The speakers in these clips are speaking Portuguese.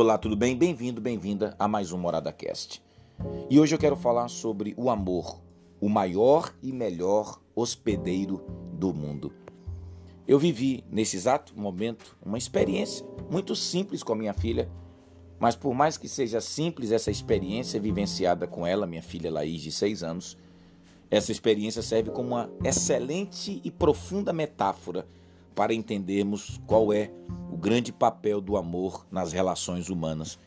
Olá, tudo bem? Bem-vindo, bem-vinda a mais um Morada Cast. E hoje eu quero falar sobre o amor, o maior e melhor hospedeiro do mundo. Eu vivi nesse exato momento uma experiência muito simples com a minha filha, mas por mais que seja simples essa experiência vivenciada com ela, minha filha Laís, de seis anos, essa experiência serve como uma excelente e profunda metáfora para entendermos qual é o grande papel do amor nas relações humanas.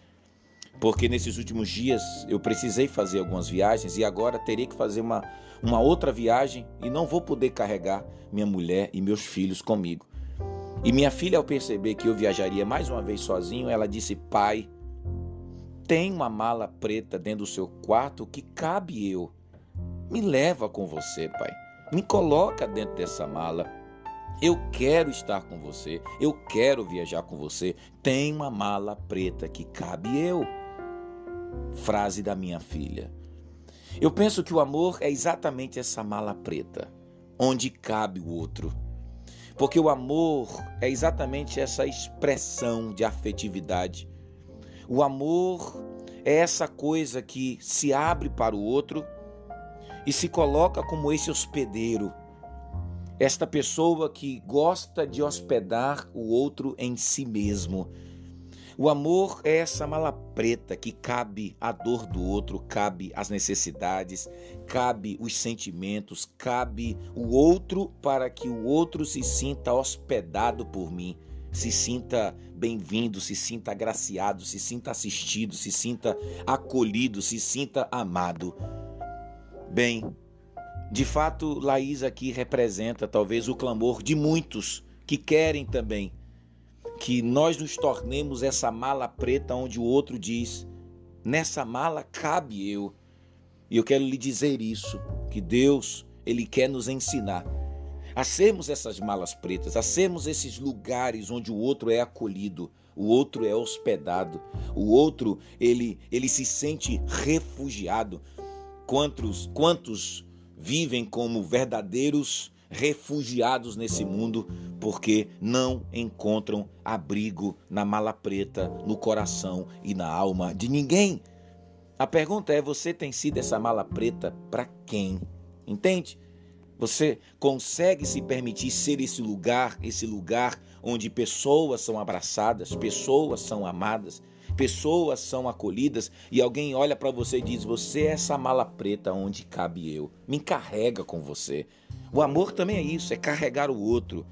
Porque nesses últimos dias eu precisei fazer algumas viagens e agora terei que fazer uma, uma outra viagem e não vou poder carregar minha mulher e meus filhos comigo. E minha filha, ao perceber que eu viajaria mais uma vez sozinho, ela disse: Pai, tem uma mala preta dentro do seu quarto que cabe eu. Me leva com você, pai. Me coloca dentro dessa mala. Eu quero estar com você, eu quero viajar com você. Tem uma mala preta que cabe eu. Frase da minha filha. Eu penso que o amor é exatamente essa mala preta, onde cabe o outro. Porque o amor é exatamente essa expressão de afetividade. O amor é essa coisa que se abre para o outro e se coloca como esse hospedeiro esta pessoa que gosta de hospedar o outro em si mesmo. O amor é essa mala preta que cabe a dor do outro, cabe as necessidades, cabe os sentimentos, cabe o outro para que o outro se sinta hospedado por mim, se sinta bem-vindo, se sinta agraciado, se sinta assistido, se sinta acolhido, se sinta amado. Bem, de fato, Laís aqui representa talvez o clamor de muitos que querem também que nós nos tornemos essa mala preta onde o outro diz: nessa mala cabe eu. E eu quero lhe dizer isso, que Deus, ele quer nos ensinar a sermos essas malas pretas, a sermos esses lugares onde o outro é acolhido, o outro é hospedado, o outro ele ele se sente refugiado. Quantos quantos vivem como verdadeiros refugiados nesse mundo porque não encontram abrigo na mala preta, no coração e na alma de ninguém. A pergunta é: você tem sido essa mala preta para quem? Entende? Você consegue se permitir ser esse lugar, esse lugar onde pessoas são abraçadas, pessoas são amadas, pessoas são acolhidas e alguém olha para você e diz: Você é essa mala preta onde cabe eu. Me carrega com você. O amor também é isso, é carregar o outro.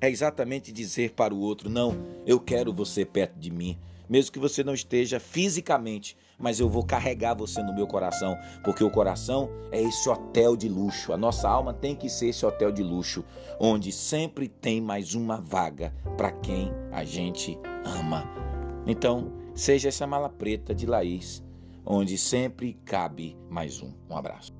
É exatamente dizer para o outro: Não, eu quero você perto de mim. Mesmo que você não esteja fisicamente, mas eu vou carregar você no meu coração, porque o coração é esse hotel de luxo. A nossa alma tem que ser esse hotel de luxo, onde sempre tem mais uma vaga para quem a gente ama. Então, Seja essa mala preta de Laís, onde sempre cabe mais um. Um abraço.